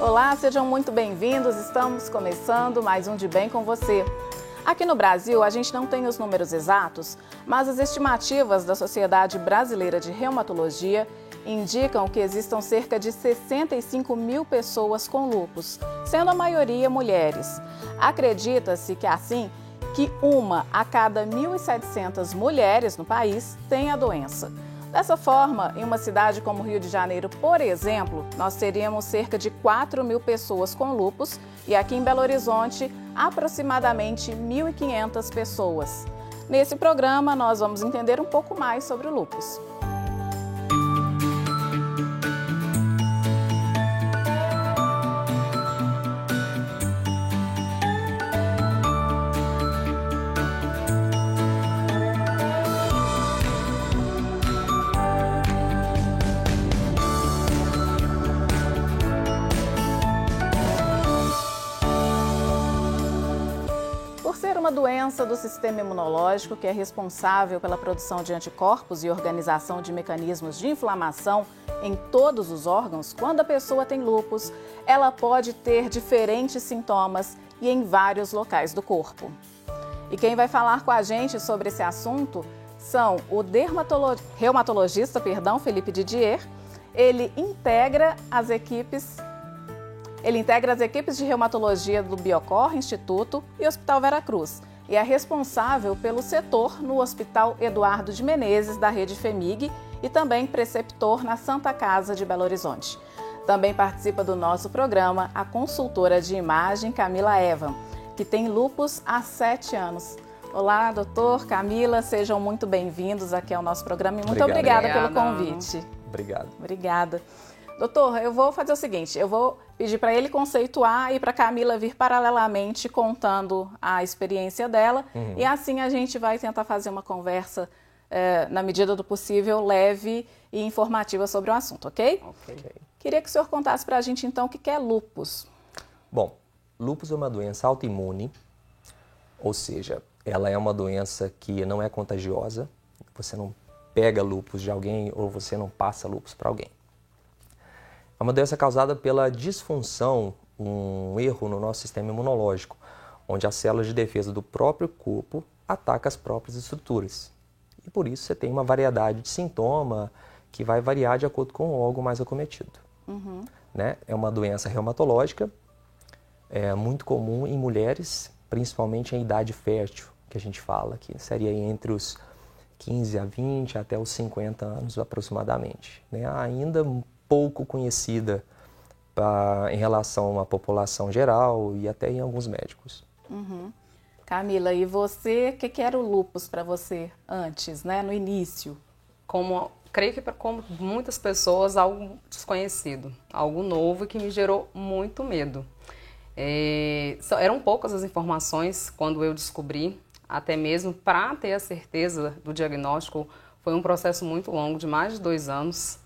Olá, sejam muito bem-vindos. Estamos começando mais um De Bem com você. Aqui no Brasil, a gente não tem os números exatos, mas as estimativas da Sociedade Brasileira de Reumatologia indicam que existam cerca de 65 mil pessoas com lupus, sendo a maioria mulheres. Acredita-se que assim que uma a cada 1.700 mulheres no país tem a doença. Dessa forma, em uma cidade como Rio de Janeiro, por exemplo, nós teríamos cerca de 4 mil pessoas com lupus e aqui em Belo Horizonte, aproximadamente 1.500 pessoas. Nesse programa, nós vamos entender um pouco mais sobre o lupus. Doença do sistema imunológico que é responsável pela produção de anticorpos e organização de mecanismos de inflamação em todos os órgãos, quando a pessoa tem lupus, ela pode ter diferentes sintomas e em vários locais do corpo. E quem vai falar com a gente sobre esse assunto são o dermatolo... reumatologista, perdão, Felipe Didier. Ele integra as equipes ele integra as equipes de reumatologia do Biocor Instituto e Hospital Veracruz e é responsável pelo setor no Hospital Eduardo de Menezes, da rede FEMIG, e também preceptor na Santa Casa de Belo Horizonte. Também participa do nosso programa a consultora de imagem Camila Evan, que tem lupus há sete anos. Olá, doutor Camila, sejam muito bem-vindos aqui ao nosso programa e muito Obrigado. obrigada pelo convite. Obrigado. Obrigada. Doutor, eu vou fazer o seguinte: eu vou pedir para ele conceituar e para Camila vir paralelamente contando a experiência dela. Uhum. E assim a gente vai tentar fazer uma conversa, eh, na medida do possível, leve e informativa sobre o assunto, ok? Ok. Queria que o senhor contasse para a gente então o que é lupus. Bom, lupus é uma doença autoimune, ou seja, ela é uma doença que não é contagiosa. Você não pega lupus de alguém ou você não passa lupus para alguém. É uma doença causada pela disfunção, um erro no nosso sistema imunológico, onde as células de defesa do próprio corpo atacam as próprias estruturas. E por isso você tem uma variedade de sintoma que vai variar de acordo com o órgão mais acometido. Uhum. Né? É uma doença reumatológica, é muito comum em mulheres, principalmente em idade fértil, que a gente fala, que seria entre os 15 a 20 até os 50 anos aproximadamente. Né? Ainda pouco conhecida pra, em relação à população geral e até em alguns médicos. Uhum. Camila, e você, o que, que, era o lupus para você antes, né, no início? Como, creio que para como muitas pessoas, algo desconhecido, algo novo que me gerou muito medo. É, eram poucas as informações quando eu descobri, até mesmo para ter a certeza do diagnóstico, foi um processo muito longo, de mais de dois anos.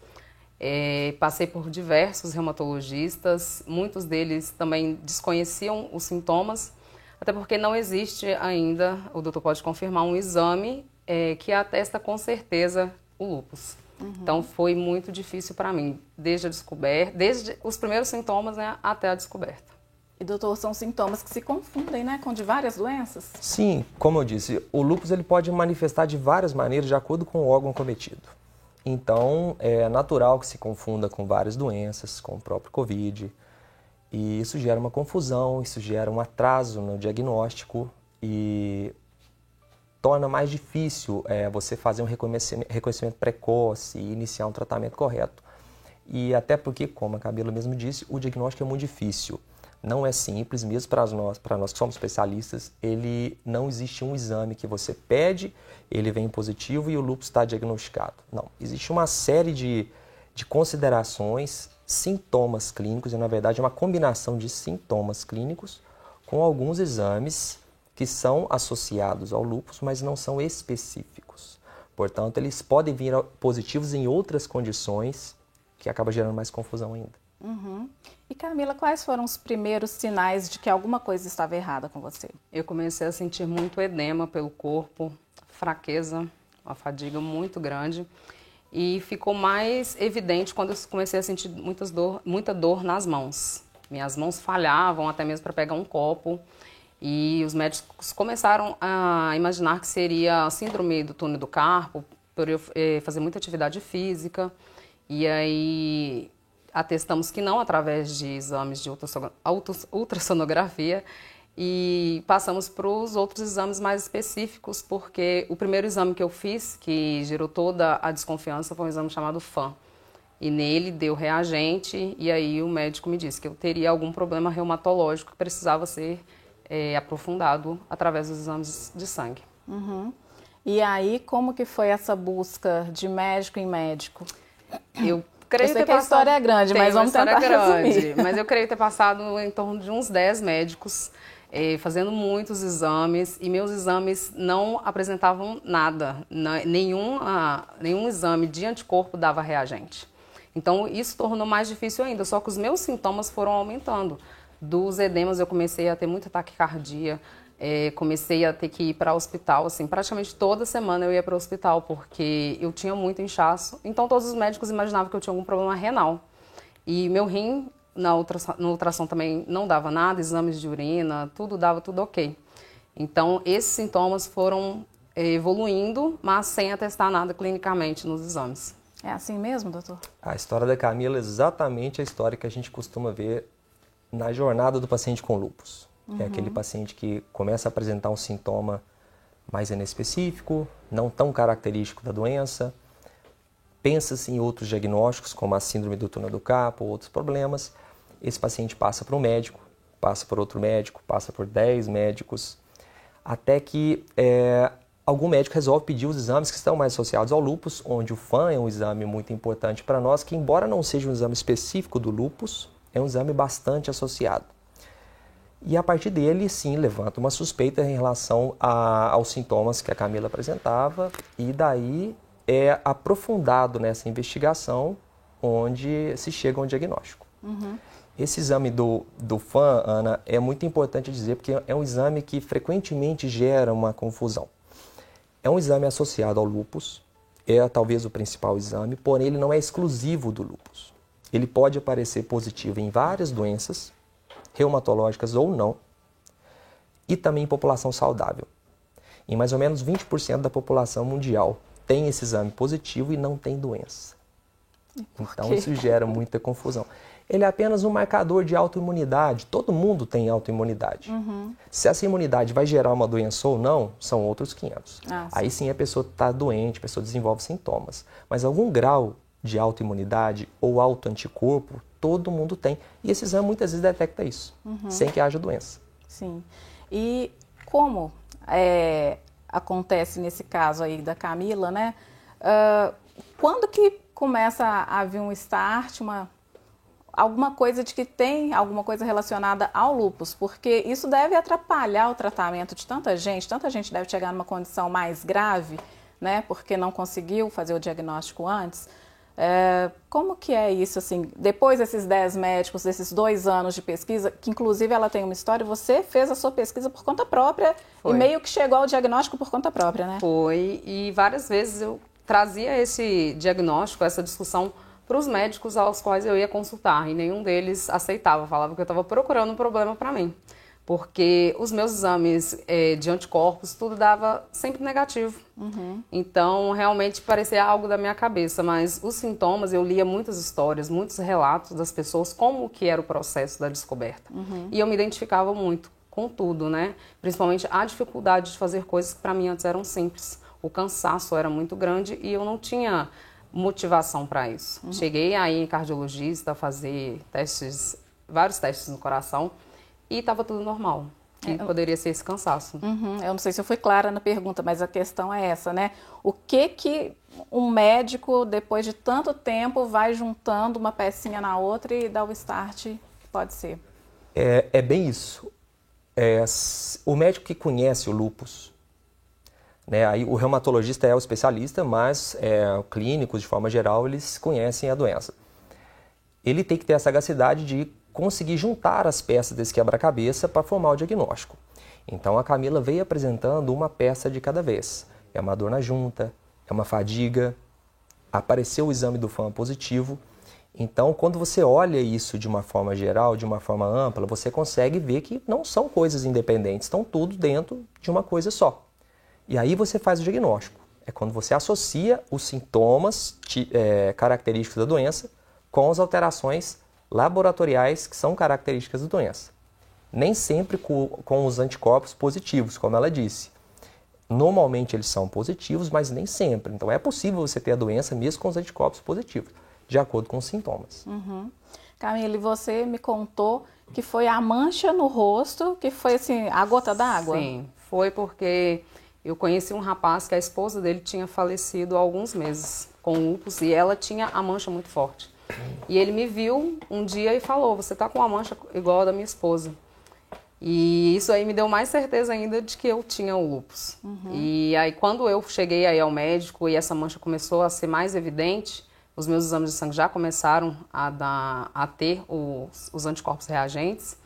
É, passei por diversos reumatologistas, muitos deles também desconheciam os sintomas, até porque não existe ainda, o doutor pode confirmar, um exame é, que atesta com certeza o lúpus. Uhum. Então foi muito difícil para mim, desde a descoberta, desde os primeiros sintomas né, até a descoberta. E doutor, são sintomas que se confundem, né, com de várias doenças? Sim, como eu disse, o lúpus ele pode manifestar de várias maneiras de acordo com o órgão cometido. Então, é natural que se confunda com várias doenças, com o próprio Covid. E isso gera uma confusão, isso gera um atraso no diagnóstico e torna mais difícil é, você fazer um reconhecimento, precoce e iniciar um tratamento correto. E até porque, como a Camila mesmo disse, o diagnóstico é muito difícil não é simples, mesmo para nós, para nós que somos especialistas, ele não existe um exame que você pede, ele vem positivo e o lúpus está diagnosticado. Não, existe uma série de, de considerações, sintomas clínicos, e na verdade é uma combinação de sintomas clínicos com alguns exames que são associados ao lúpus, mas não são específicos. Portanto, eles podem vir positivos em outras condições que acaba gerando mais confusão ainda. Uhum. E Camila, quais foram os primeiros sinais de que alguma coisa estava errada com você? Eu comecei a sentir muito edema pelo corpo, fraqueza, uma fadiga muito grande. E ficou mais evidente quando eu comecei a sentir muitas dor, muita dor nas mãos. Minhas mãos falhavam até mesmo para pegar um copo. E os médicos começaram a imaginar que seria síndrome do túnel do carpo, por eu eh, fazer muita atividade física. E aí atestamos que não através de exames de ultrassonografia e passamos para os outros exames mais específicos, porque o primeiro exame que eu fiz, que gerou toda a desconfiança, foi um exame chamado FAM. E nele deu reagente, e aí o médico me disse que eu teria algum problema reumatológico que precisava ser é, aprofundado através dos exames de sangue. Uhum. E aí, como que foi essa busca de médico em médico? Eu creio eu sei ter que a história é grande, mas vamos tentar grande, resumir. Mas eu creio ter passado em torno de uns 10 médicos eh, fazendo muitos exames e meus exames não apresentavam nada, nenhum, ah, nenhum exame de anticorpo dava reagente. Então isso tornou mais difícil ainda, só que os meus sintomas foram aumentando. Dos edemas eu comecei a ter muita taquicardia, eh, comecei a ter que ir para o hospital, assim, praticamente toda semana eu ia para o hospital porque eu tinha muito inchaço. Então todos os médicos imaginavam que eu tinha algum problema renal. E meu rim na ultrassom, no ultrassom também não dava nada, exames de urina, tudo dava tudo ok. Então, esses sintomas foram eh, evoluindo, mas sem atestar nada clinicamente nos exames. É assim mesmo, doutor? A história da Camila é exatamente a história que a gente costuma ver na jornada do paciente com lupus. Uhum. É aquele paciente que começa a apresentar um sintoma mais inespecífico, não tão característico da doença, pensa-se em outros diagnósticos, como a síndrome do túnel do carpo, ou outros problemas, esse paciente passa para um médico, passa por outro médico, passa por 10 médicos, até que é, algum médico resolve pedir os exames que estão mais associados ao lúpus, onde o FAN é um exame muito importante para nós, que embora não seja um exame específico do lúpus, é um exame bastante associado. E a partir dele, sim, levanta uma suspeita em relação a, aos sintomas que a Camila apresentava, e daí é aprofundado nessa investigação onde se chega a um diagnóstico. Uhum. Esse exame do, do FAM, Ana, é muito importante dizer porque é um exame que frequentemente gera uma confusão. É um exame associado ao lúpus, é talvez o principal exame, porém ele não é exclusivo do lúpus. Ele pode aparecer positivo em várias doenças, reumatológicas ou não, e também em população saudável. Em mais ou menos 20% da população mundial tem esse exame positivo e não tem doença. Então isso gera muita confusão ele é apenas um marcador de autoimunidade. Todo mundo tem autoimunidade. Uhum. Se essa imunidade vai gerar uma doença ou não, são outros 500. Ah, Aí sim a pessoa está doente, a pessoa desenvolve sintomas. Mas algum grau de autoimunidade ou autoanticorpo, todo mundo tem. E esse exame muitas vezes detecta isso, uhum. sem que haja doença. Sim. E como é, acontece nesse caso aí da Camila, né? Uh, quando que começa a haver um start, uma alguma coisa de que tem alguma coisa relacionada ao lupus, porque isso deve atrapalhar o tratamento de tanta gente, tanta gente deve chegar numa condição mais grave, né, porque não conseguiu fazer o diagnóstico antes. É, como que é isso, assim, depois desses 10 médicos, desses dois anos de pesquisa, que inclusive ela tem uma história, você fez a sua pesquisa por conta própria Foi. e meio que chegou ao diagnóstico por conta própria, né? Foi, e várias vezes eu trazia esse diagnóstico, essa discussão para os médicos aos quais eu ia consultar e nenhum deles aceitava, falava que eu estava procurando um problema para mim. Porque os meus exames é, de anticorpos, tudo dava sempre negativo. Uhum. Então, realmente parecia algo da minha cabeça. Mas os sintomas, eu lia muitas histórias, muitos relatos das pessoas, como que era o processo da descoberta. Uhum. E eu me identificava muito com tudo, né? Principalmente a dificuldade de fazer coisas que para mim antes eram simples. O cansaço era muito grande e eu não tinha motivação para isso. Uhum. Cheguei aí em cardiologista fazer testes, vários testes no coração e estava tudo normal. Que é, poderia ser esse cansaço. Uhum. Eu não sei se eu fui clara na pergunta, mas a questão é essa, né? O que que um médico, depois de tanto tempo, vai juntando uma pecinha na outra e dá o start? Pode ser. É, é bem isso. É, o médico que conhece o lupus, né? Aí, o reumatologista é o especialista, mas é, clínicos, de forma geral, eles conhecem a doença. Ele tem que ter a sagacidade de conseguir juntar as peças desse quebra-cabeça para formar o diagnóstico. Então a Camila veio apresentando uma peça de cada vez. É uma dor na junta, é uma fadiga, apareceu o exame do FAM positivo. Então, quando você olha isso de uma forma geral, de uma forma ampla, você consegue ver que não são coisas independentes, estão tudo dentro de uma coisa só. E aí você faz o diagnóstico. É quando você associa os sintomas é, característicos da doença com as alterações laboratoriais que são características da doença. Nem sempre com, com os anticorpos positivos, como ela disse. Normalmente eles são positivos, mas nem sempre. Então é possível você ter a doença mesmo com os anticorpos positivos de acordo com os sintomas. Uhum. Camille, você me contou que foi a mancha no rosto, que foi assim, a gota d'água? Sim, foi porque eu conheci um rapaz que a esposa dele tinha falecido há alguns meses com lúpus e ela tinha a mancha muito forte. E ele me viu um dia e falou: Você tá com uma mancha igual a da minha esposa. E isso aí me deu mais certeza ainda de que eu tinha o lúpus. Uhum. E aí, quando eu cheguei aí ao médico e essa mancha começou a ser mais evidente, os meus exames de sangue já começaram a, dar, a ter os, os anticorpos reagentes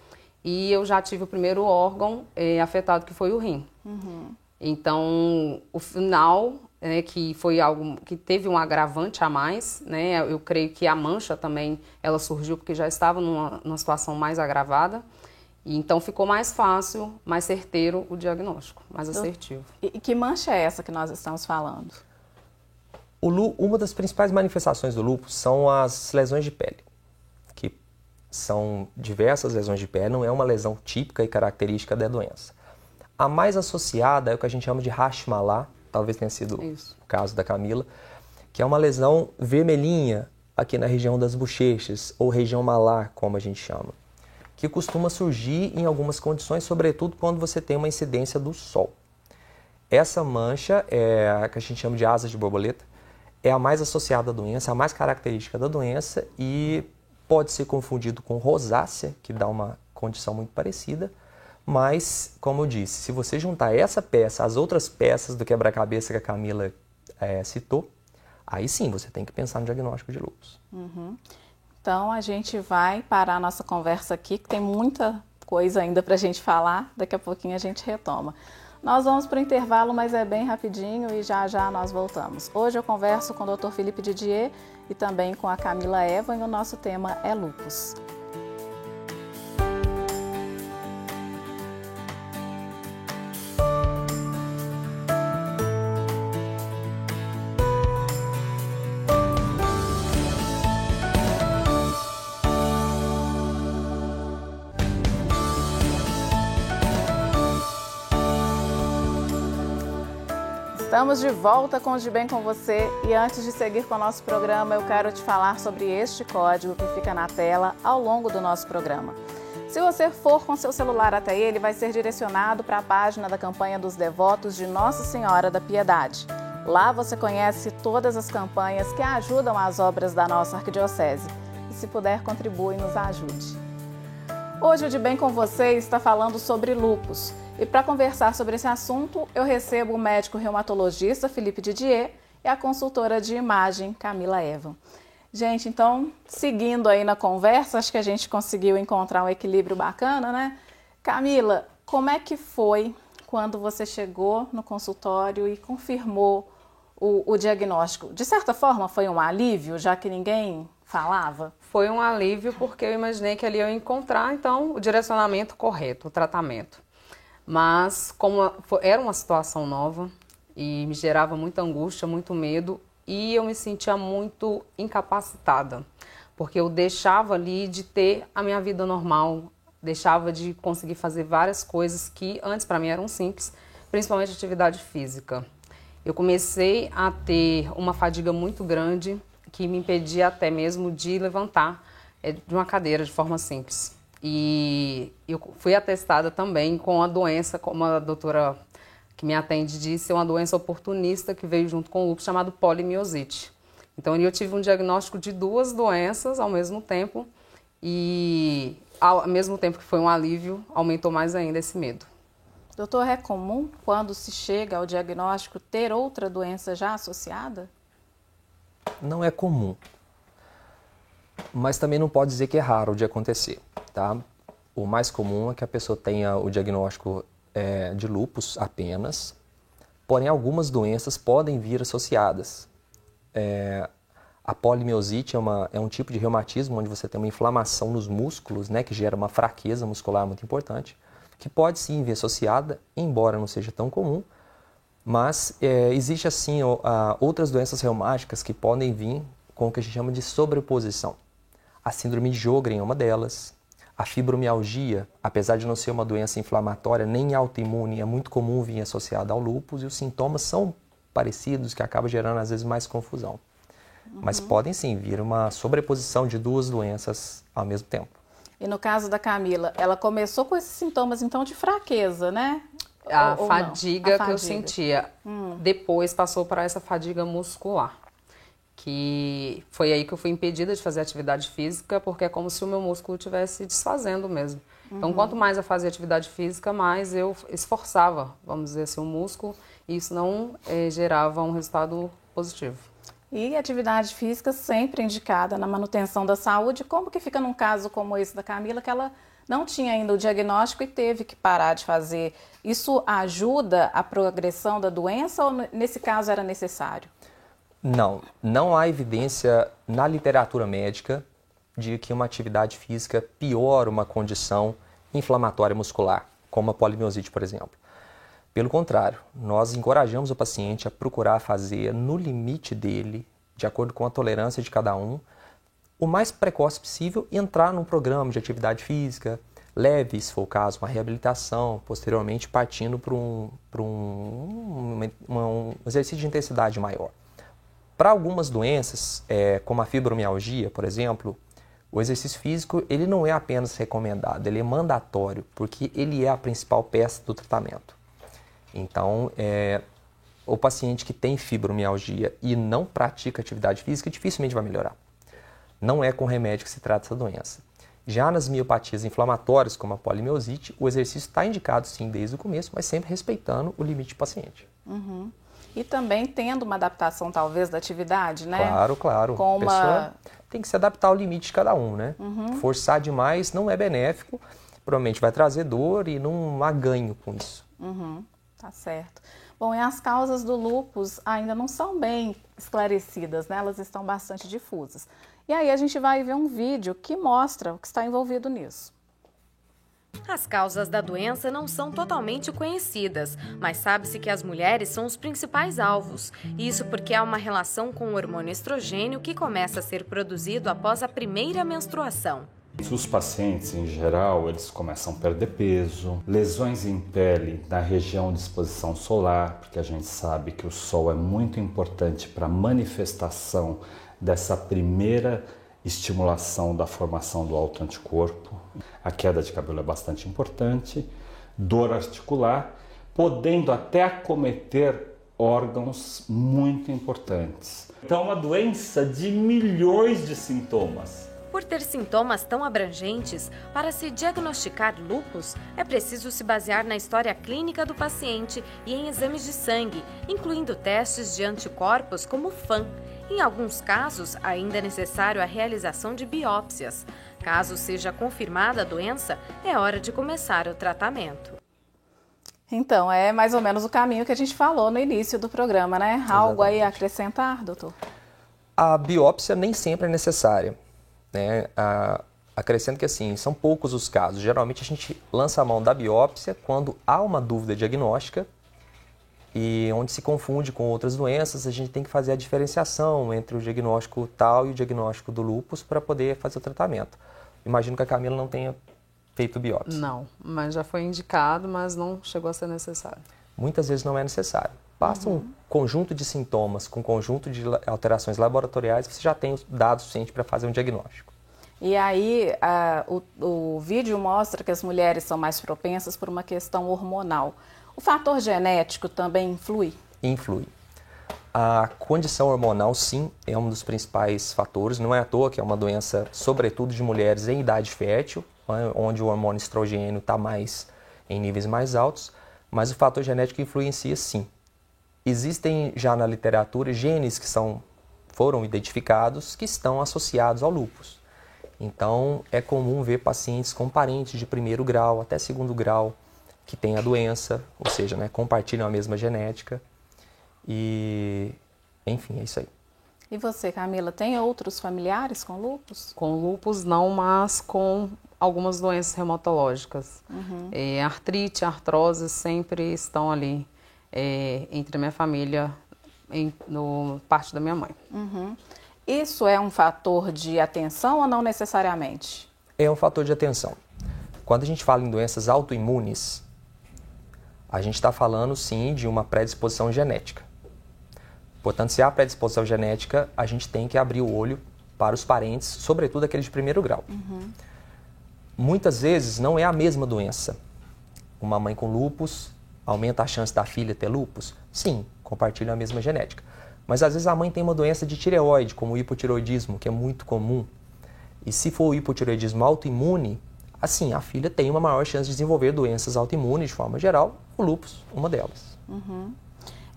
e eu já tive o primeiro órgão eh, afetado, que foi o rim. Uhum. Então, o final, né, que foi algo que teve um agravante a mais, né, eu creio que a mancha também, ela surgiu porque já estava numa, numa situação mais agravada, e então ficou mais fácil, mais certeiro o diagnóstico, mais assertivo. E que mancha é essa que nós estamos falando? uma das principais manifestações do lúpus são as lesões de pele, que são diversas lesões de pele, não é uma lesão típica e característica da doença. A mais associada é o que a gente chama de Hashimoto's, talvez tenha sido Isso. o caso da Camila, que é uma lesão vermelhinha aqui na região das bochechas, ou região malar, como a gente chama, que costuma surgir em algumas condições, sobretudo quando você tem uma incidência do sol. Essa mancha é a que a gente chama de asas de borboleta, é a mais associada à doença, a mais característica da doença e pode ser confundido com rosácea, que dá uma condição muito parecida. Mas, como eu disse, se você juntar essa peça às outras peças do quebra-cabeça que a Camila é, citou, aí sim você tem que pensar no diagnóstico de lúpus. Uhum. Então a gente vai parar a nossa conversa aqui, que tem muita coisa ainda para a gente falar. Daqui a pouquinho a gente retoma. Nós vamos para o intervalo, mas é bem rapidinho e já já nós voltamos. Hoje eu converso com o Dr. Felipe Didier e também com a Camila Eva e o nosso tema é lupus. Estamos de volta com o De Bem com você e antes de seguir com o nosso programa, eu quero te falar sobre este código que fica na tela ao longo do nosso programa. Se você for com seu celular até ele, vai ser direcionado para a página da campanha dos devotos de Nossa Senhora da Piedade. Lá você conhece todas as campanhas que ajudam as obras da nossa arquidiocese. E se puder, contribui e nos ajude. Hoje o De Bem com você está falando sobre lupus. E para conversar sobre esse assunto, eu recebo o médico reumatologista Felipe Didier e a consultora de imagem Camila Eva. Gente, então, seguindo aí na conversa, acho que a gente conseguiu encontrar um equilíbrio bacana, né? Camila, como é que foi quando você chegou no consultório e confirmou o, o diagnóstico? De certa forma, foi um alívio, já que ninguém falava? Foi um alívio porque eu imaginei que ali eu ia encontrar, então, o direcionamento correto, o tratamento. Mas como era uma situação nova e me gerava muita angústia, muito medo e eu me sentia muito incapacitada, porque eu deixava ali de ter a minha vida normal, deixava de conseguir fazer várias coisas que antes para mim eram simples, principalmente atividade física. Eu comecei a ter uma fadiga muito grande que me impedia até mesmo de levantar eh, de uma cadeira de forma simples. E eu fui atestada também com a doença, como a doutora que me atende disse, é uma doença oportunista que veio junto com o lúpus chamado polimiosite. Então eu tive um diagnóstico de duas doenças ao mesmo tempo e ao mesmo tempo que foi um alívio, aumentou mais ainda esse medo. Doutor, é comum quando se chega ao diagnóstico ter outra doença já associada? Não é comum, mas também não pode dizer que é raro de acontecer tá? O mais comum é que a pessoa tenha o diagnóstico é, de lupus apenas, porém algumas doenças podem vir associadas. É, A polimiosite é, uma, é um tipo de reumatismo onde você tem uma inflamação nos músculos, né, que gera uma fraqueza muscular muito importante, que pode sim vir associada, embora não seja tão comum, mas é, existe assim outras doenças reumáticas que podem vir com o que a gente chama de sobreposição. A síndrome de Jogren é uma delas. A fibromialgia, apesar de não ser uma doença inflamatória nem autoimune, é muito comum vir associada ao lúpus e os sintomas são parecidos, que acaba gerando às vezes mais confusão. Uhum. Mas podem sim vir uma sobreposição de duas doenças ao mesmo tempo. E no caso da Camila, ela começou com esses sintomas então de fraqueza, né? A, ou, fadiga, ou a fadiga que eu sentia. Hum. Depois passou para essa fadiga muscular que foi aí que eu fui impedida de fazer atividade física, porque é como se o meu músculo estivesse desfazendo mesmo. Então, uhum. Então, quanto mais eu fazia atividade física, mais eu esforçava, vamos dizer assim, o músculo, e isso não eh, gerava um resultado positivo. E atividade física sempre indicada na manutenção da saúde. Como que fica num caso como esse da Camila, que ela não tinha ainda o diagnóstico e teve que parar de fazer? Isso ajuda a progressão da doença ou nesse caso era necessário? Não, não há evidência na literatura médica de que uma atividade física piora uma condição inflamatória muscular, como a polimiosite, por exemplo. Pelo contrário, nós encorajamos o paciente a procurar fazer no limite dele, de acordo com a tolerância de cada um, o mais precoce possível entrar num programa de atividade física, leve, se for o caso, uma reabilitação, posteriormente partindo para um, um, um, um exercício de intensidade maior. Para algumas doenças, é, como a fibromialgia, por exemplo, o exercício físico ele não é apenas recomendado, ele é mandatório, porque ele é a principal peça do tratamento. Então, é, o paciente que tem fibromialgia e não pratica atividade física dificilmente vai melhorar. Não é com remédio que se trata essa doença. Já nas miopatias inflamatórias, como a polimiosite, o exercício está indicado sim desde o começo, mas sempre respeitando o limite do paciente. Uhum e também tendo uma adaptação talvez da atividade, né? Claro, claro. Com uma... tem que se adaptar ao limite de cada um, né? Uhum. Forçar demais não é benéfico, provavelmente vai trazer dor e não há ganho com isso. Uhum. Tá certo. Bom, e as causas do lúpus ainda não são bem esclarecidas, né? Elas estão bastante difusas. E aí a gente vai ver um vídeo que mostra o que está envolvido nisso. As causas da doença não são totalmente conhecidas, mas sabe-se que as mulheres são os principais alvos. Isso porque há uma relação com o hormônio estrogênio que começa a ser produzido após a primeira menstruação. Os pacientes, em geral, eles começam a perder peso, lesões em pele na região de exposição solar, porque a gente sabe que o sol é muito importante para a manifestação dessa primeira estimulação da formação do autoanticorpo. A queda de cabelo é bastante importante, dor articular, podendo até acometer órgãos muito importantes. Então, é uma doença de milhões de sintomas. Por ter sintomas tão abrangentes, para se diagnosticar lupus, é preciso se basear na história clínica do paciente e em exames de sangue, incluindo testes de anticorpos como FAM, em alguns casos, ainda é necessário a realização de biópsias. Caso seja confirmada a doença, é hora de começar o tratamento. Então, é mais ou menos o caminho que a gente falou no início do programa, né? Exatamente. Algo aí a acrescentar, doutor? A biópsia nem sempre é necessária. Né? A, acrescento que assim, são poucos os casos. Geralmente a gente lança a mão da biópsia quando há uma dúvida diagnóstica e onde se confunde com outras doenças, a gente tem que fazer a diferenciação entre o diagnóstico tal e o diagnóstico do lúpus para poder fazer o tratamento. Imagino que a Camila não tenha feito biópsia. Não, mas já foi indicado, mas não chegou a ser necessário. Muitas vezes não é necessário. Basta uhum. um conjunto de sintomas com um conjunto de alterações laboratoriais, você já tem os dados suficientes para fazer um diagnóstico. E aí, o, o vídeo mostra que as mulheres são mais propensas por uma questão hormonal. O fator genético também influi? Influi. A condição hormonal, sim, é um dos principais fatores. Não é à toa que é uma doença, sobretudo de mulheres em idade fértil, né, onde o hormônio estrogênio está mais em níveis mais altos, mas o fator genético influencia sim. Existem já na literatura genes que são, foram identificados que estão associados ao lúpus. Então, é comum ver pacientes com parentes de primeiro grau até segundo grau que têm a doença, ou seja, né, compartilham a mesma genética. E, enfim, é isso aí. E você, Camila, tem outros familiares com lupus? Com lupus não, mas com algumas doenças reumatológicas. Uhum. É, artrite, artrose sempre estão ali é, entre a minha família, em, no parte da minha mãe. Uhum. Isso é um fator de atenção ou não necessariamente? É um fator de atenção. Quando a gente fala em doenças autoimunes, a gente está falando sim de uma predisposição genética. Portanto, se há predisposição genética, a gente tem que abrir o olho para os parentes, sobretudo aqueles de primeiro grau. Uhum. Muitas vezes não é a mesma doença. Uma mãe com lupus aumenta a chance da filha ter lupus? Sim, compartilham a mesma genética. Mas às vezes a mãe tem uma doença de tireoide, como o hipotireoidismo, que é muito comum. E se for o hipotireoidismo autoimune, assim, a filha tem uma maior chance de desenvolver doenças autoimunes de forma geral, o lupus, uma delas. Uhum.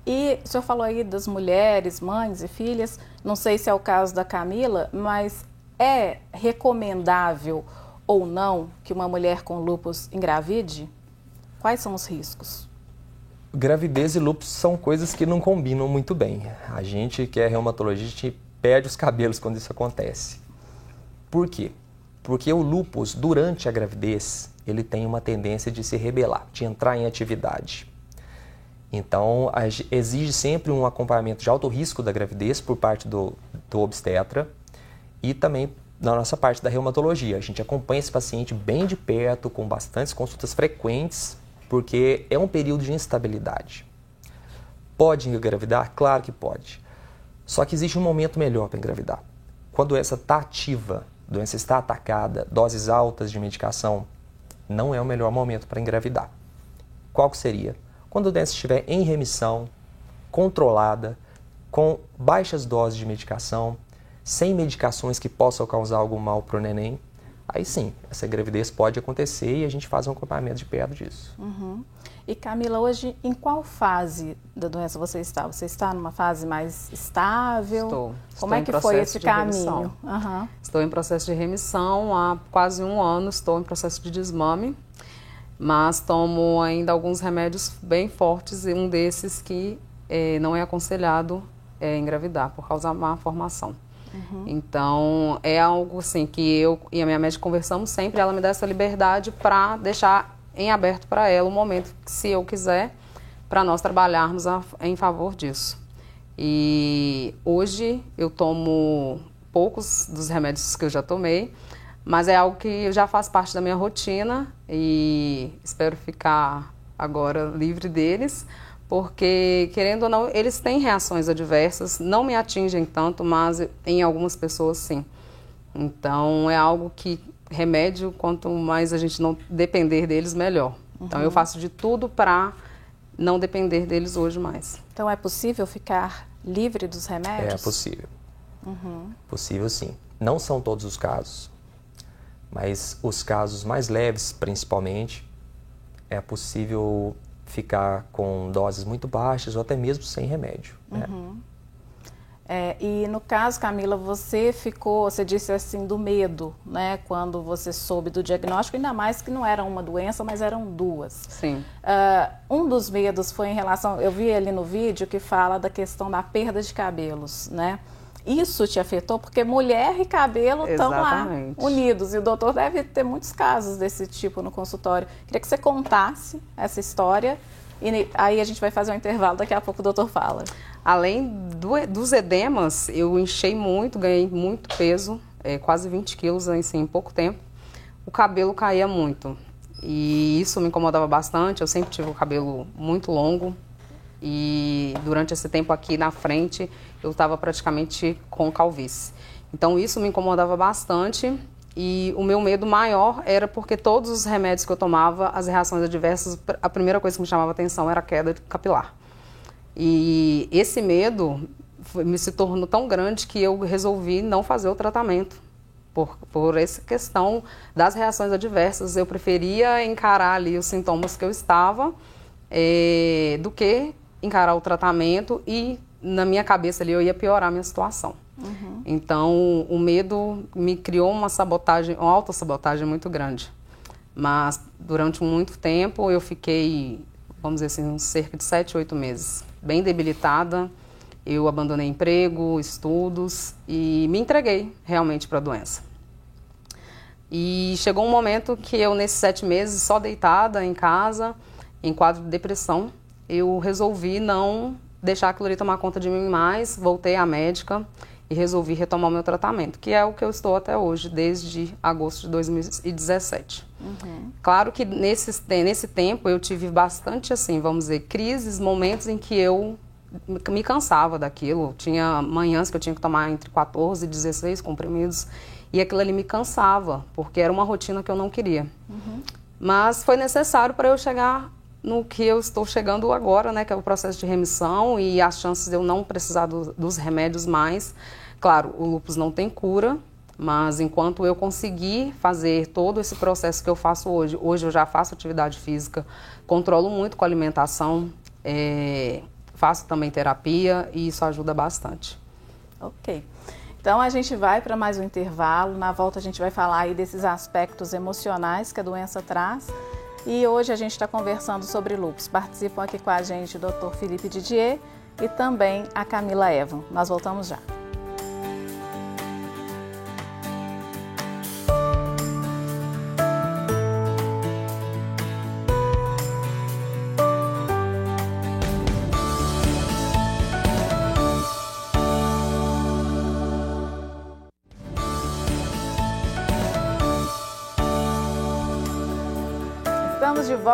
E o senhor falou aí das mulheres, mães e filhas, não sei se é o caso da Camila, mas é recomendável ou não que uma mulher com lupus engravide? Quais são os riscos? Gravidez e lupus são coisas que não combinam muito bem. A gente que é reumatologista perde os cabelos quando isso acontece. Por quê? Porque o lupus, durante a gravidez, ele tem uma tendência de se rebelar, de entrar em atividade. Então, exige sempre um acompanhamento de alto risco da gravidez por parte do, do obstetra e também na nossa parte da reumatologia. A gente acompanha esse paciente bem de perto, com bastantes consultas frequentes, porque é um período de instabilidade. Pode engravidar? Claro que pode. Só que existe um momento melhor para engravidar. Quando a doença está ativa, a doença está atacada, doses altas de medicação, não é o melhor momento para engravidar. Qual que seria? Quando a doença estiver em remissão, controlada, com baixas doses de medicação, sem medicações que possam causar algum mal para o neném, aí sim, essa gravidez pode acontecer e a gente faz um acompanhamento de perto disso. Uhum. E Camila, hoje em qual fase da doença você está? Você está numa fase mais estável? Estou. Como estou é que foi esse caminho? Uhum. Estou em processo de remissão há quase um ano, estou em processo de desmame mas tomo ainda alguns remédios bem fortes e um desses que é, não é aconselhado é, engravidar por causa da má formação. Uhum. Então é algo assim que eu e a minha médica conversamos sempre, ela me dá essa liberdade para deixar em aberto para ela o momento que se eu quiser para nós trabalharmos a, em favor disso. E hoje eu tomo poucos dos remédios que eu já tomei, mas é algo que já faz parte da minha rotina e espero ficar agora livre deles, porque, querendo ou não, eles têm reações adversas, não me atingem tanto, mas em algumas pessoas sim. Então é algo que remédio, quanto mais a gente não depender deles, melhor. Então eu uhum. faço de tudo para não depender deles hoje mais. Então é possível ficar livre dos remédios? É possível. Uhum. Possível sim. Não são todos os casos. Mas os casos mais leves, principalmente, é possível ficar com doses muito baixas ou até mesmo sem remédio. Né? Uhum. É, e no caso, Camila, você ficou, você disse assim, do medo, né? Quando você soube do diagnóstico, ainda mais que não era uma doença, mas eram duas. Sim. Uh, um dos medos foi em relação, eu vi ali no vídeo que fala da questão da perda de cabelos, né? Isso te afetou porque mulher e cabelo estão lá unidos e o doutor deve ter muitos casos desse tipo no consultório. Queria que você contasse essa história e aí a gente vai fazer um intervalo, daqui a pouco o doutor fala. Além do, dos edemas, eu enchei muito, ganhei muito peso, é, quase 20 quilos assim, em pouco tempo. O cabelo caía muito e isso me incomodava bastante. Eu sempre tive o cabelo muito longo, e durante esse tempo aqui na frente eu estava praticamente com calvície. Então isso me incomodava bastante e o meu medo maior era porque todos os remédios que eu tomava, as reações adversas, a primeira coisa que me chamava atenção era a queda capilar. E esse medo me se tornou tão grande que eu resolvi não fazer o tratamento. Por, por essa questão das reações adversas, eu preferia encarar ali os sintomas que eu estava é, do que encarar o tratamento e na minha cabeça ali eu ia piorar a minha situação. Uhum. Então o medo me criou uma sabotagem, uma autossabotagem muito grande. Mas durante muito tempo eu fiquei, vamos dizer assim, cerca de sete, oito meses, bem debilitada. eu abandonei emprego, estudos e me entreguei realmente para a doença. E chegou um momento que eu, nesses sete meses, só deitada em casa, em quadro de depressão, eu resolvi não deixar aquilo ali tomar conta de mim mais, voltei à médica e resolvi retomar o meu tratamento, que é o que eu estou até hoje, desde agosto de 2017. Uhum. Claro que nesse, nesse tempo eu tive bastante, assim, vamos dizer, crises, momentos em que eu me cansava daquilo. Tinha manhãs que eu tinha que tomar entre 14 e 16 comprimidos e aquilo ali me cansava, porque era uma rotina que eu não queria. Uhum. Mas foi necessário para eu chegar no que eu estou chegando agora, né, que é o processo de remissão e as chances de eu não precisar do, dos remédios mais. Claro, o lúpus não tem cura, mas enquanto eu conseguir fazer todo esse processo que eu faço hoje, hoje eu já faço atividade física, controlo muito com a alimentação, é, faço também terapia e isso ajuda bastante. Ok. Então a gente vai para mais um intervalo. Na volta a gente vai falar aí desses aspectos emocionais que a doença traz e hoje a gente está conversando sobre lupus. Participam aqui com a gente o Dr. Felipe Didier e também a Camila Evan. Nós voltamos já.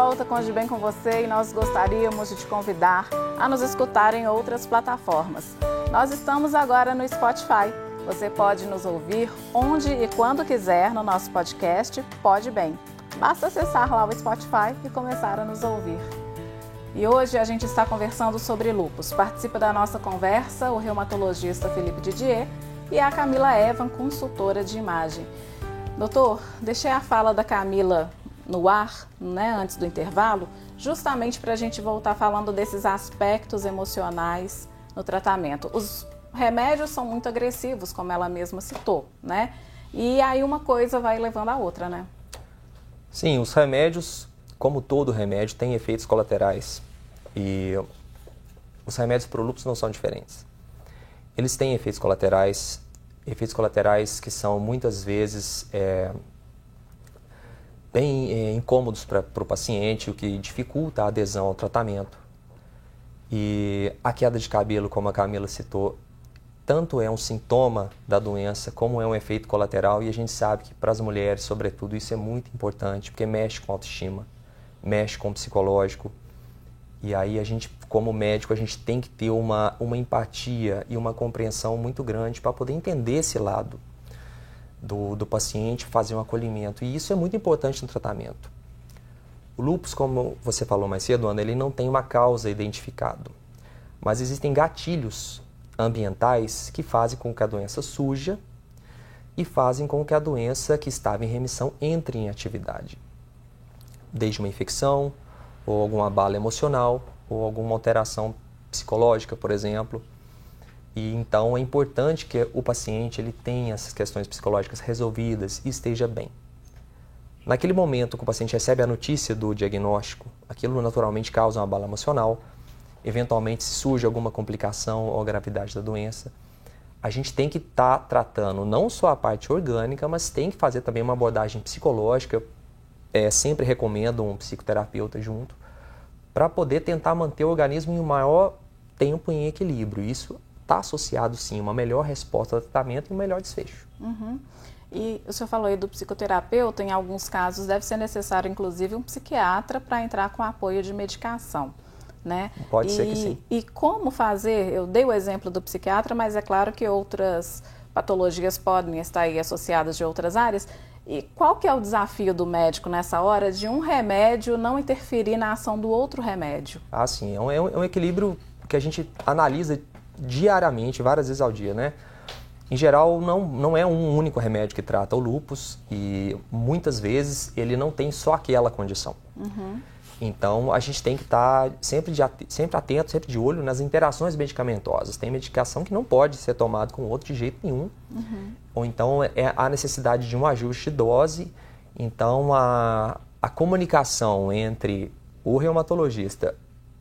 Volta com Bem com você e nós gostaríamos de te convidar a nos escutar em outras plataformas. Nós estamos agora no Spotify. Você pode nos ouvir onde e quando quiser no nosso podcast Pode Bem. Basta acessar lá o Spotify e começar a nos ouvir. E hoje a gente está conversando sobre lupus. Participa da nossa conversa o reumatologista Felipe Didier e a Camila Evan, consultora de imagem. Doutor, deixei a fala da Camila no ar, né, antes do intervalo, justamente para a gente voltar falando desses aspectos emocionais no tratamento. Os remédios são muito agressivos, como ela mesma citou, né? E aí uma coisa vai levando a outra, né? Sim, os remédios, como todo remédio, têm efeitos colaterais. E os remédios para o lúpus não são diferentes. Eles têm efeitos colaterais, efeitos colaterais que são muitas vezes é, bem é, incômodos para o paciente, o que dificulta a adesão ao tratamento. E a queda de cabelo, como a Camila citou, tanto é um sintoma da doença como é um efeito colateral e a gente sabe que para as mulheres, sobretudo, isso é muito importante porque mexe com a autoestima, mexe com o psicológico. E aí a gente, como médico, a gente tem que ter uma, uma empatia e uma compreensão muito grande para poder entender esse lado do, do paciente, fazer um acolhimento. E isso é muito importante no tratamento. O lúpus, como você falou mais cedo, Ana, ele não tem uma causa identificada. Mas existem gatilhos ambientais que fazem com que a doença suja e fazem com que a doença que estava em remissão entre em atividade. Desde uma infecção, ou alguma bala emocional, ou alguma alteração psicológica, por exemplo. E então é importante que o paciente ele tenha essas questões psicológicas resolvidas e esteja bem. Naquele momento que o paciente recebe a notícia do diagnóstico, aquilo naturalmente causa uma bala emocional, eventualmente se surge alguma complicação ou gravidade da doença, a gente tem que estar tá tratando não só a parte orgânica, mas tem que fazer também uma abordagem psicológica. É, sempre recomendo um psicoterapeuta junto, para poder tentar manter o organismo em maior tempo em equilíbrio. Isso está associado sim uma melhor resposta ao tratamento e um melhor desfecho. Uhum. E o senhor falou aí do psicoterapeuta, em alguns casos deve ser necessário inclusive um psiquiatra para entrar com apoio de medicação. Né? Pode e, ser que sim. E como fazer? Eu dei o exemplo do psiquiatra, mas é claro que outras patologias podem estar aí associadas de outras áreas. E qual que é o desafio do médico nessa hora de um remédio não interferir na ação do outro remédio? Ah, sim. É um, é um equilíbrio que a gente analisa diariamente, várias vezes ao dia, né? Em geral, não, não é um único remédio que trata o lupus e muitas vezes ele não tem só aquela condição. Uhum. Então, a gente tem que estar tá sempre, de, sempre atento, sempre de olho nas interações medicamentosas. Tem medicação que não pode ser tomada com outro de jeito nenhum. Uhum. Ou então, é a necessidade de um ajuste de dose. Então, a, a comunicação entre o reumatologista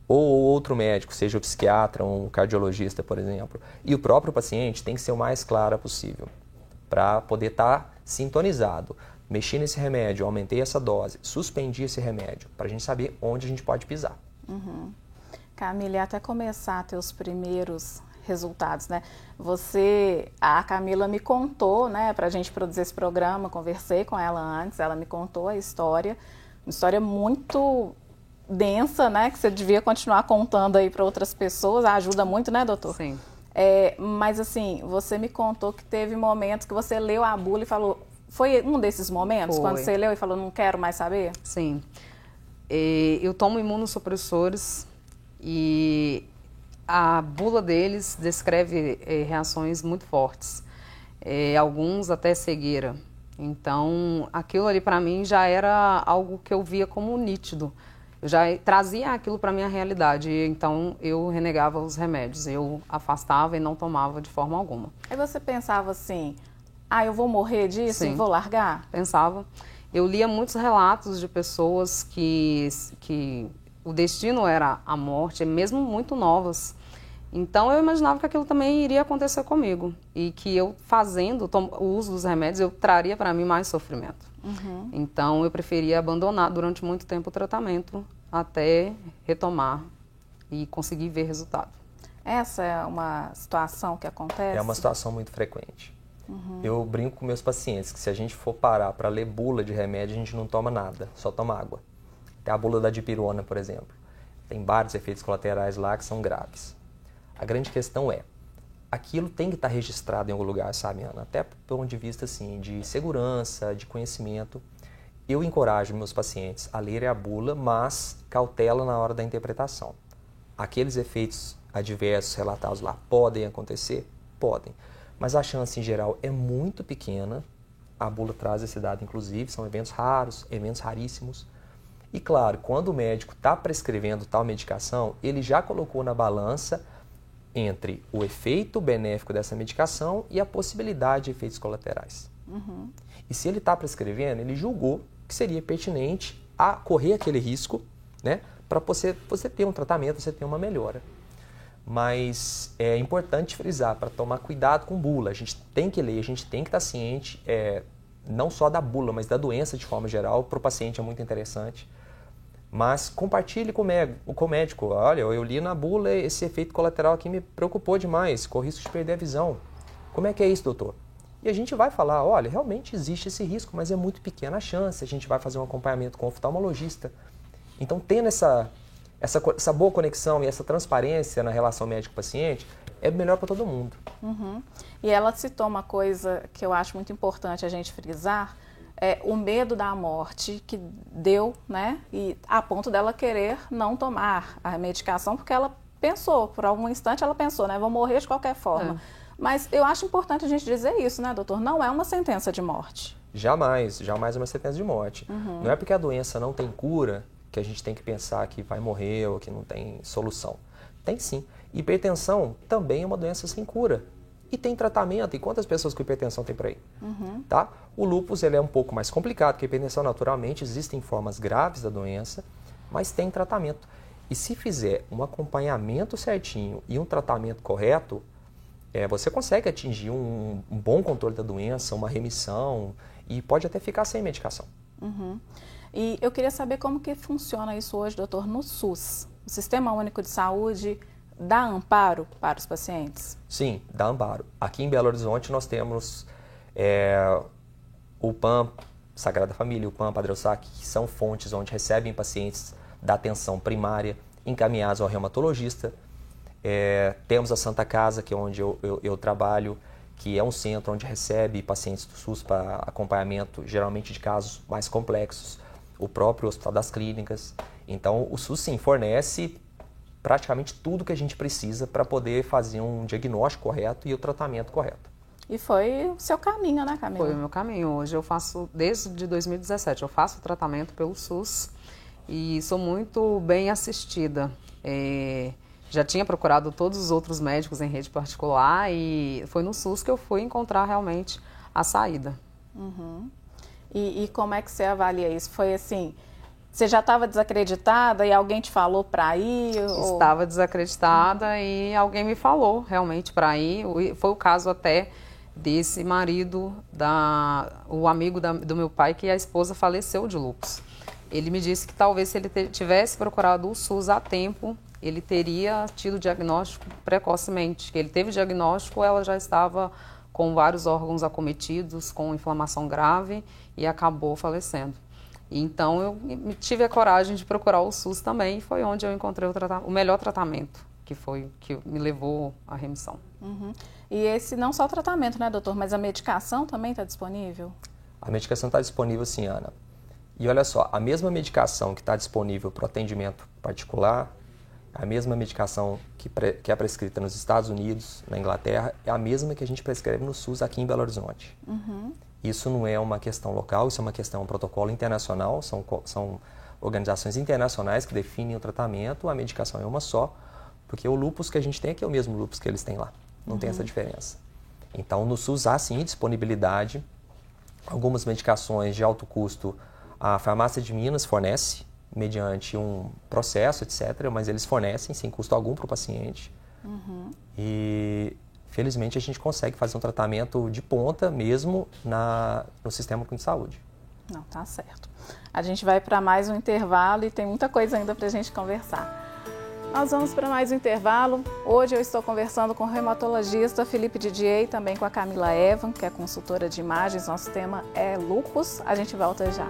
ou outro médico, seja o psiquiatra, um cardiologista, por exemplo, e o próprio paciente tem que ser o mais clara possível para poder estar tá sintonizado. Mexi nesse remédio, aumentei essa dose, suspendi esse remédio, para a gente saber onde a gente pode pisar. Uhum. Camila, até começar os primeiros resultados, né? Você, a Camila me contou, né, para a gente produzir esse programa, conversei com ela antes, ela me contou a história, uma história muito densa, né? Que você devia continuar contando aí para outras pessoas. Ajuda muito, né, doutor? Sim. É, mas assim, você me contou que teve momentos que você leu a bula e falou. Foi um desses momentos Foi. quando você leu e falou, não quero mais saber? Sim. E eu tomo imunossupressores e a bula deles descreve é, reações muito fortes, é, alguns até cegueira. Então, aquilo ali para mim já era algo que eu via como nítido. Eu já trazia aquilo para minha realidade, então eu renegava os remédios, eu afastava e não tomava de forma alguma. Aí você pensava assim, ah, eu vou morrer disso Sim. e vou largar? Pensava. Eu lia muitos relatos de pessoas que, que o destino era a morte, mesmo muito novas. Então eu imaginava que aquilo também iria acontecer comigo e que eu fazendo o uso dos remédios eu traria para mim mais sofrimento. Uhum. Então eu preferia abandonar durante muito tempo o tratamento até retomar e conseguir ver resultado. Essa é uma situação que acontece? É uma situação muito frequente. Uhum. Eu brinco com meus pacientes que se a gente for parar para ler bula de remédio, a gente não toma nada, só toma água. Tem a bula da dipirona, por exemplo. Tem vários efeitos colaterais lá que são graves. A grande questão é, aquilo tem que estar registrado em algum lugar, sabe, Ana? Até do ponto de vista assim, de segurança, de conhecimento. Eu encorajo meus pacientes a lerem a bula, mas cautela na hora da interpretação. Aqueles efeitos adversos relatados lá podem acontecer? Podem. Mas a chance em geral é muito pequena. A bula traz esse dado, inclusive, são eventos raros, eventos raríssimos. E claro, quando o médico está prescrevendo tal medicação, ele já colocou na balança entre o efeito benéfico dessa medicação e a possibilidade de efeitos colaterais. Uhum. E se ele está prescrevendo, ele julgou que seria pertinente a correr aquele risco, né, para você, você ter um tratamento, você ter uma melhora. Mas é importante frisar para tomar cuidado com bula. A gente tem que ler, a gente tem que estar ciente, é, não só da bula, mas da doença de forma geral. Para o paciente é muito interessante. Mas compartilhe com o médico. Olha, eu li na bula esse efeito colateral aqui me preocupou demais, com o risco de perder a visão. Como é que é isso, doutor? E a gente vai falar, olha, realmente existe esse risco, mas é muito pequena a chance. A gente vai fazer um acompanhamento com o oftalmologista. Então, tendo essa, essa, essa boa conexão e essa transparência na relação médico-paciente, é melhor para todo mundo. Uhum. E ela citou uma coisa que eu acho muito importante a gente frisar, é, o medo da morte que deu, né? E a ponto dela querer não tomar a medicação, porque ela pensou, por algum instante ela pensou, né? Vou morrer de qualquer forma. É. Mas eu acho importante a gente dizer isso, né, doutor? Não é uma sentença de morte. Jamais, jamais é uma sentença de morte. Uhum. Não é porque a doença não tem cura que a gente tem que pensar que vai morrer ou que não tem solução. Tem sim. Hipertensão também é uma doença sem cura e tem tratamento. E quantas pessoas com hipertensão tem por aí? Uhum. Tá? O lúpus ele é um pouco mais complicado, porque a hipertensão naturalmente existem formas graves da doença, mas tem tratamento. E se fizer um acompanhamento certinho e um tratamento correto, é, você consegue atingir um, um, bom controle da doença, uma remissão e pode até ficar sem medicação. Uhum. E eu queria saber como que funciona isso hoje, doutor, no SUS. O Sistema Único de Saúde dá amparo para os pacientes? Sim, dá amparo. Aqui em Belo Horizonte nós temos é, o PAN Sagrada Família, o PAN Padre Eussac, que são fontes onde recebem pacientes da atenção primária encaminhados ao reumatologista. É, temos a Santa Casa, que é onde eu, eu, eu, trabalho, que é um centro onde recebe pacientes do SUS para acompanhamento, geralmente de casos mais complexos. O próprio Hospital das Clínicas. Então, o SUS sim fornece praticamente tudo que a gente precisa para poder fazer um diagnóstico correto e o tratamento correto. E foi o seu caminho, né, Camila? Foi o meu caminho. Hoje eu faço, desde 2017, eu faço tratamento pelo SUS e sou muito bem assistida. É, já tinha procurado todos os outros médicos em rede particular e foi no SUS que eu fui encontrar realmente a saída. Uhum. E, e como é que você avalia isso? Foi assim, Você já estava desacreditada e alguém te falou para ir? Ou... Estava desacreditada e alguém me falou realmente para ir. Foi o caso até desse marido, da, o amigo da, do meu pai, que a esposa faleceu de lúpus. Ele me disse que talvez se ele tivesse procurado o SUS a tempo, ele teria tido diagnóstico precocemente. Que ele teve diagnóstico, ela já estava com vários órgãos acometidos, com inflamação grave e acabou falecendo. Então eu tive a coragem de procurar o SUS também e foi onde eu encontrei o, o melhor tratamento, que foi que me levou à remissão. Uhum. E esse não só o tratamento, né, doutor, mas a medicação também está disponível? A medicação está disponível sim, Ana. E olha só, a mesma medicação que está disponível para o atendimento particular, a mesma medicação que, que, é prescrita nos Estados Unidos, na Inglaterra, é a mesma que a gente prescreve no SUS aqui em Belo Horizonte. Uhum. Isso não é uma questão local, isso é uma questão, um protocolo internacional, são, são organizações internacionais que definem o tratamento, a medicação é uma só, porque o lúpus que a gente tem aqui é o mesmo lúpus que eles têm lá, não uhum. tem essa uhum. diferença. Então, no SUS há sim disponibilidade, algumas medicações de alto custo a farmácia de Minas fornece, mediante um processo, etc., mas eles fornecem sem custo algum para o paciente. Uhum. E felizmente a gente consegue fazer um tratamento de ponta mesmo na, no sistema de saúde. Não, tá certo. A gente vai para mais um intervalo e tem muita coisa ainda para a gente conversar. Nós vamos para mais um intervalo. Hoje eu estou conversando com o reumatologista Felipe Didier e também com a Camila Evan, que é consultora de imagens. Nosso tema é lupus. A gente volta já.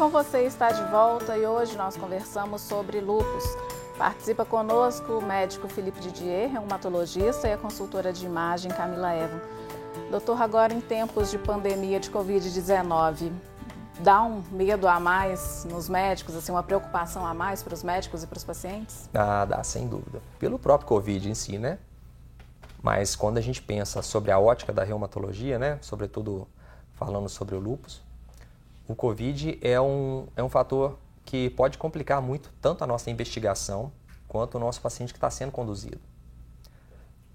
Com você? Está de volta e hoje nós conversamos sobre lupus. Participa conosco o médico Felipe Didier, reumatologista, e a consultora de imagem Camila Evan. Doutor, agora em tempos de pandemia de Covid-19, dá um medo a mais nos médicos, assim, uma preocupação a mais para os médicos e para os pacientes? Ah, dá, sem dúvida. Pelo próprio Covid em si, né? Mas quando a gente pensa sobre a ótica da reumatologia, né? Sobretudo falando sobre o lupus, o Covid é um, é um fator que pode complicar muito tanto a nossa investigação quanto o nosso paciente que está sendo conduzido.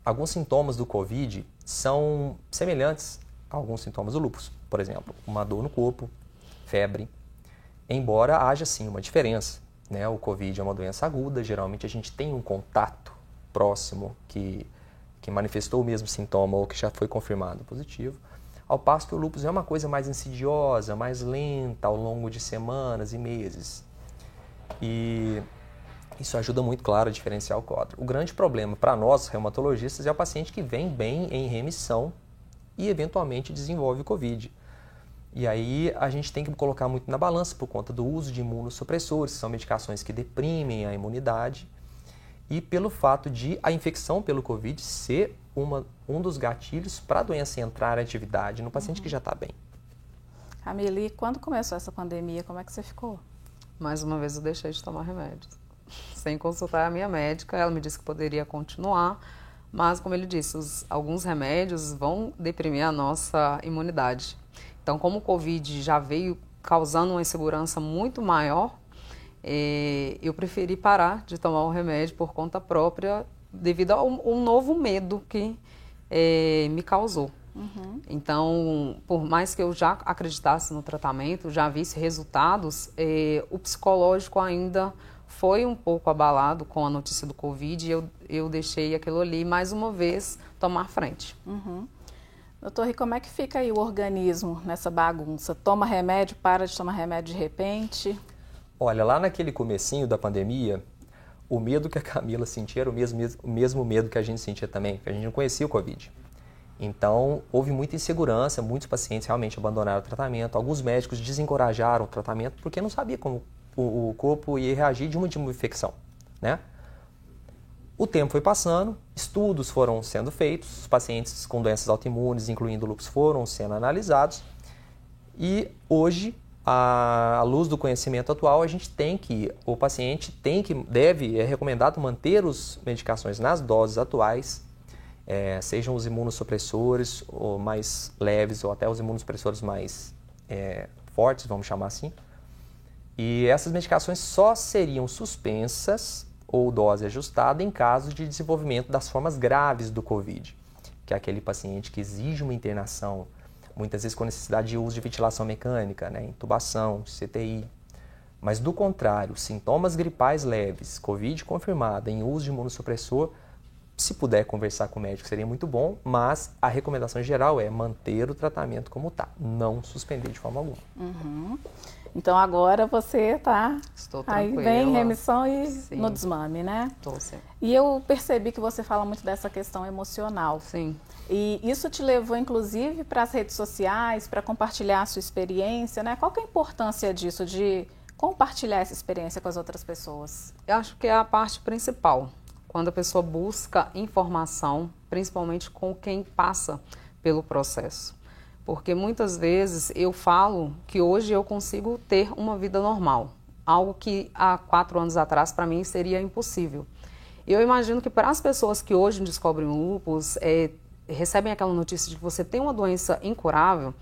Alguns sintomas do Covid são semelhantes a alguns sintomas do lúpus, por exemplo, uma dor no corpo, febre, embora haja sim uma diferença. Né? O Covid é uma doença aguda, geralmente a gente tem um contato próximo que, que manifestou o mesmo sintoma ou que já foi confirmado positivo. Ao passo que o lúpus é uma coisa mais insidiosa, mais lenta ao longo de semanas e meses. E isso ajuda muito, claro, a diferenciar o quadro. O grande problema para nós, reumatologistas, é o paciente que vem bem em remissão e eventualmente desenvolve Covid. E aí a gente tem que colocar muito na balança por conta do uso de imunossupressores, são medicações que deprimem a imunidade, e pelo fato de a infecção pelo Covid ser uma, um dos gatilhos para a doença entrar em atividade no paciente uhum. que já está bem. Camille, quando começou essa pandemia, como é que você ficou? Mais uma vez eu deixei de tomar remédios. Sem consultar a minha médica, ela me disse que poderia continuar, mas como ele disse, os, alguns remédios vão deprimir a nossa imunidade. Então, como o Covid já veio causando uma insegurança muito maior, eh, eu preferi parar de tomar o remédio por conta própria devido a um, um novo medo que é, me causou. Uhum. Então, por mais que eu já acreditasse no tratamento, já visse resultados, é, o psicológico ainda foi um pouco abalado com a notícia do Covid e eu, eu deixei aquilo ali, mais uma vez, tomar frente. Uhum. Doutor, e como é que fica aí o organismo nessa bagunça? Toma remédio, para de tomar remédio de repente? Olha, lá naquele comecinho da pandemia, o medo que a Camila sentia era o mesmo, o mesmo medo que a gente sentia também, porque a gente não conhecia o Covid. Então, houve muita insegurança, muitos pacientes realmente abandonaram o tratamento, alguns médicos desencorajaram o tratamento porque não sabia como o, corpo ia reagir de uma, de uma infecção, né? O tempo foi passando, estudos foram sendo feitos, os pacientes com doenças autoimunes, incluindo lúpus, foram sendo analisados e hoje à luz do conhecimento atual, a gente tem que, o paciente tem que, deve, é recomendado manter as medicações nas doses atuais é, sejam os imunossupressores ou mais leves ou até os imunossupressores mais é, fortes, vamos chamar assim. E essas medicações só seriam suspensas ou dose ajustada em caso de desenvolvimento das formas graves do COVID, que é aquele paciente que exige uma internação, muitas vezes com necessidade de uso de ventilação mecânica, né, intubação, CTI. Mas do contrário, sintomas gripais leves, COVID confirmada em uso de imunossupressor, se puder conversar com o médico seria muito bom, mas a recomendação geral é manter o tratamento como está, não suspender de forma alguma. Uhum. Então agora você está aí bem em remissão e sim. no desmame, né? Estou sim. E eu percebi que você fala muito dessa questão emocional. Sim. E isso te levou, inclusive, para as redes sociais, para compartilhar a sua experiência, né? Qual que é a importância disso, de compartilhar essa experiência com as outras pessoas? Eu acho que é a parte principal. Quando a pessoa busca informação, principalmente com quem passa pelo processo. Porque muitas vezes eu falo que hoje eu consigo ter uma vida normal, algo que há quatro anos atrás para mim seria impossível. Eu imagino que para as pessoas que hoje descobrem lupus, é, recebem aquela notícia de que você tem uma doença incurável,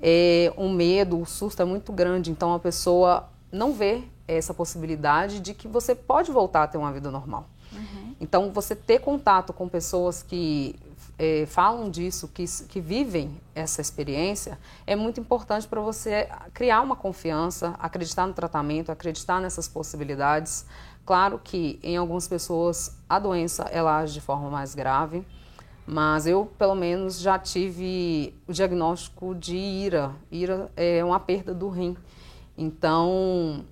é, o medo, o susto é muito grande. Então a pessoa não vê essa possibilidade de que você pode voltar a ter uma vida normal. Uhum. Então você ter contato com pessoas que é, falam disso, que, que vivem essa experiência, é muito importante para você criar uma confiança, acreditar no tratamento, acreditar nessas possibilidades. Claro que em algumas pessoas a doença ela age de forma mais grave, mas eu pelo menos já tive o diagnóstico de IRA. IRA é uma perda do rim. Então,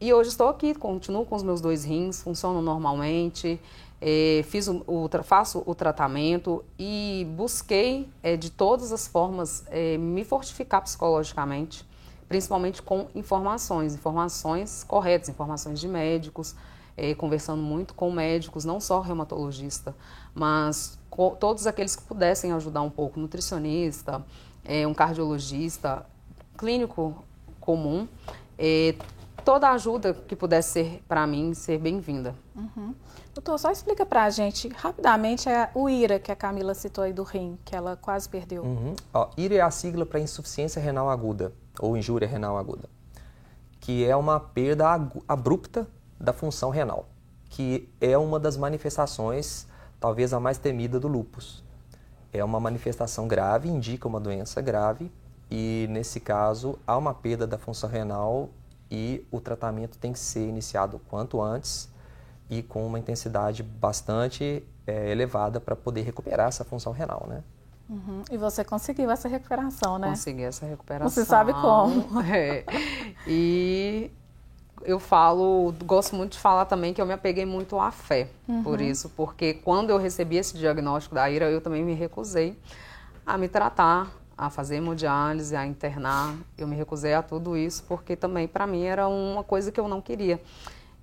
e hoje estou aqui, continuo com os meus dois rins, funcionam normalmente. É, fiz o, o, faço o tratamento e busquei é, de todas as formas é, me fortificar psicologicamente, principalmente com informações, informações corretas, informações de médicos, é, conversando muito com médicos, não só reumatologista, mas todos aqueles que pudessem ajudar um pouco, nutricionista, é, um cardiologista, clínico comum, é, toda ajuda que pudesse ser para mim ser bem-vinda. Uhum. Doutor, só explica para a gente rapidamente é o IRA que a Camila citou aí do rim, que ela quase perdeu. Uhum. Ó, IRA é a sigla para insuficiência renal aguda ou injúria renal aguda, que é uma perda abrupta da função renal, que é uma das manifestações talvez a mais temida do lúpus. É uma manifestação grave, indica uma doença grave e nesse caso há uma perda da função renal e o tratamento tem que ser iniciado quanto antes e com uma intensidade bastante é, elevada para poder recuperar essa função renal, né? Uhum. E você conseguiu essa recuperação, né? Consegui essa recuperação. Você sabe como. É. E eu falo, gosto muito de falar também que eu me apeguei muito à fé uhum. por isso, porque quando eu recebi esse diagnóstico da IRA, eu também me recusei a me tratar, a fazer hemodiálise, a internar. Eu me recusei a tudo isso, porque também para mim era uma coisa que eu não queria.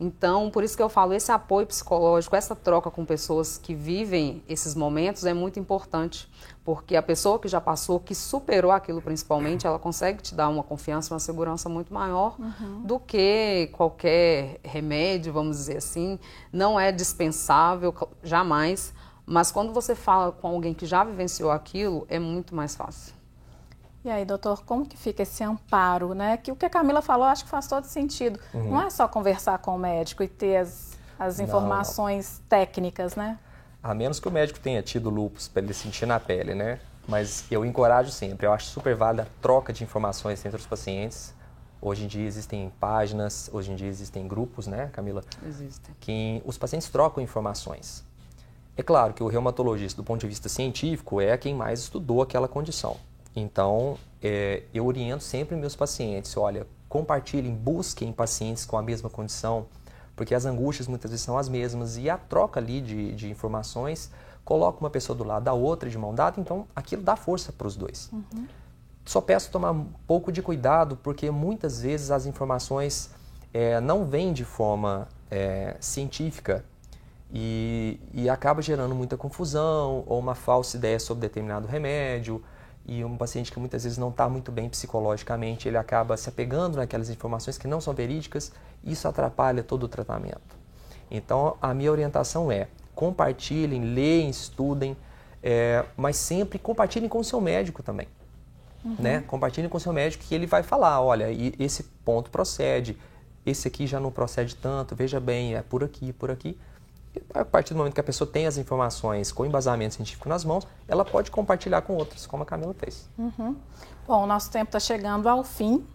Então, por isso que eu falo, esse apoio psicológico, essa troca com pessoas que vivem esses momentos é muito importante, porque a pessoa que já passou, que superou aquilo principalmente, ela consegue te dar uma confiança, uma segurança muito maior uhum. do que qualquer remédio, vamos dizer assim. Não é dispensável, jamais, mas quando você fala com alguém que já vivenciou aquilo, é muito mais fácil. E aí, doutor, como que fica esse amparo, né? Que o que a Camila falou, acho que faz todo sentido. Uhum. Não é só conversar com o médico e ter as, as informações não. técnicas, né? A menos que o médico tenha tido lupus para ele sentir na pele, né? Mas eu encorajo sempre, eu acho super válida a troca de informações entre os pacientes. Hoje em dia existem páginas, hoje em dia existem grupos, né, Camila? Existem. Que os pacientes trocam informações. É claro que o reumatologista, do ponto de vista científico, é quem mais estudou aquela condição. Então, é, eu oriento sempre meus pacientes, olha, compartilhem, busquem pacientes com a mesma condição, porque as angústias muitas vezes são as mesmas e a troca ali de, de informações coloca uma pessoa do lado da outra de mão dada, então aquilo dá força para os dois. Uhum. Só peço tomar um pouco de cuidado, porque muitas vezes as informações é, não vêm de forma é, científica e, e acaba gerando muita confusão ou uma falsa ideia sobre determinado remédio e um paciente que muitas vezes não está muito bem psicologicamente, ele acaba se apegando naquelas informações que não são verídicas, isso atrapalha todo o tratamento. Então, a minha orientação é: compartilhem, leem, estudem, É, mas sempre compartilhem com o seu médico também. Uhum. Né? Compartilhem com o seu médico que ele vai falar, olha, esse ponto procede, esse aqui já não procede tanto, veja bem, é por aqui, por aqui. A partir do momento que a pessoa tem as informações com embasamento científico nas mãos, ela pode compartilhar com outros, como a Camila fez. Uhum. Bom, o nosso tempo está chegando ao fim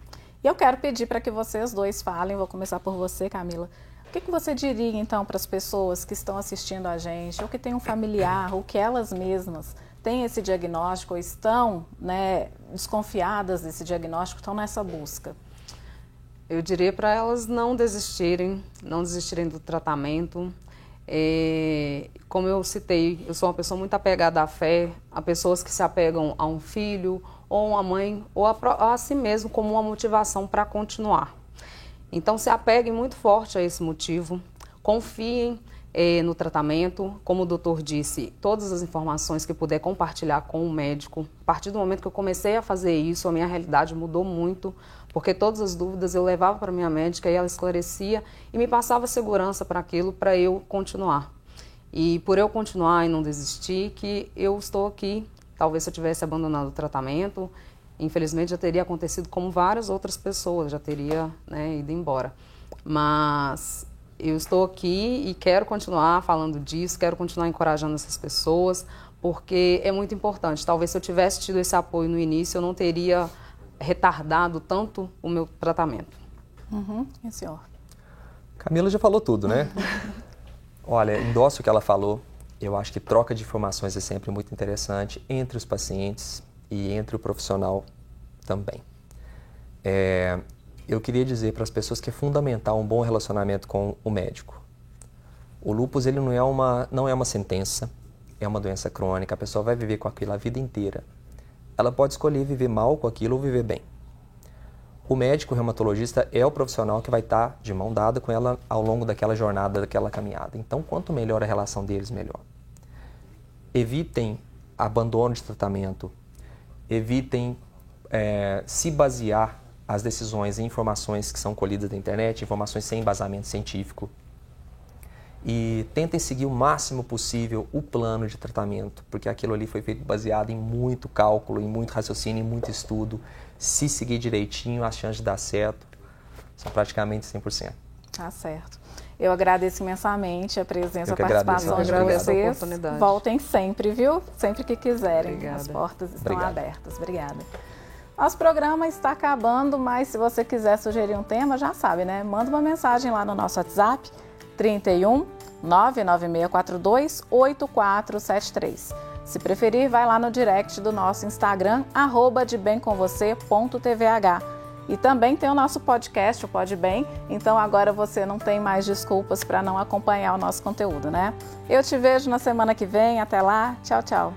e eu quero pedir para que vocês dois falem. Vou começar por você, Camila. O que, que você diria então para as pessoas que estão assistindo a gente, ou que têm um familiar, ou que elas mesmas têm esse diagnóstico, ou estão né, desconfiadas desse diagnóstico, estão nessa busca? Eu diria para elas não desistirem, não desistirem do tratamento. É, como eu citei, eu sou uma pessoa muito apegada à fé, a pessoas que se apegam a um filho, ou uma mãe, ou a, a si mesmo como uma motivação para continuar. Então se apeguem muito forte a esse motivo, confiem eh, no tratamento, como o doutor disse, todas as informações que puder compartilhar com o médico. A partir do momento que eu comecei a fazer isso, a minha realidade mudou muito, porque todas as dúvidas eu levava para minha médica e ela esclarecia e me passava segurança para aquilo para eu continuar. E por eu continuar e não desistir, que eu estou aqui. Talvez se eu tivesse abandonado o tratamento, infelizmente já teria acontecido como várias outras pessoas, já teria né, ido embora. Mas eu estou aqui e quero continuar falando disso, quero continuar encorajando essas pessoas, porque é muito importante. Talvez se eu tivesse tido esse apoio no início, eu não teria retardado tanto o meu tratamento. Uhum. E senhor? Camila já falou tudo, né? Olha, endosso o que ela falou. Eu acho que troca de informações é sempre muito interessante entre os pacientes, e entre o profissional também. É, eu queria dizer para as pessoas que é fundamental um bom relacionamento com o médico. O lúpus ele não é uma não é uma sentença, é uma doença crônica. A pessoa vai viver com aquilo a vida inteira. Ela pode escolher viver mal com aquilo ou viver bem. O médico reumatologista é o profissional que vai estar de mão dada com ela ao longo daquela jornada, daquela caminhada. Então, quanto melhor a relação deles, melhor. Evitem abandono de tratamento, evitem é, se basear as decisões em informações que são colhidas da internet, informações sem embasamento científico. E tentem seguir o máximo possível o plano de tratamento, porque aquilo ali foi feito baseado em muito cálculo, em muito raciocínio, em muito estudo. Se seguir direitinho, as chances de dar certo são praticamente 100%. Tá certo. Eu agradeço imensamente a presença, a participação de vocês. Voltem sempre, viu? Sempre que quiserem. Obrigada. As portas estão Obrigado. abertas. Obrigada. Nosso programa está acabando, mas se você quiser sugerir um tema, já sabe, né? Manda uma mensagem lá no nosso WhatsApp 31 99642 8473. Se preferir, vai lá no direct do nosso Instagram, arroba de e também tem o nosso podcast, o Pode Bem. Então agora você não tem mais desculpas para não acompanhar o nosso conteúdo, né? Eu te vejo na semana que vem. Até lá. Tchau, tchau.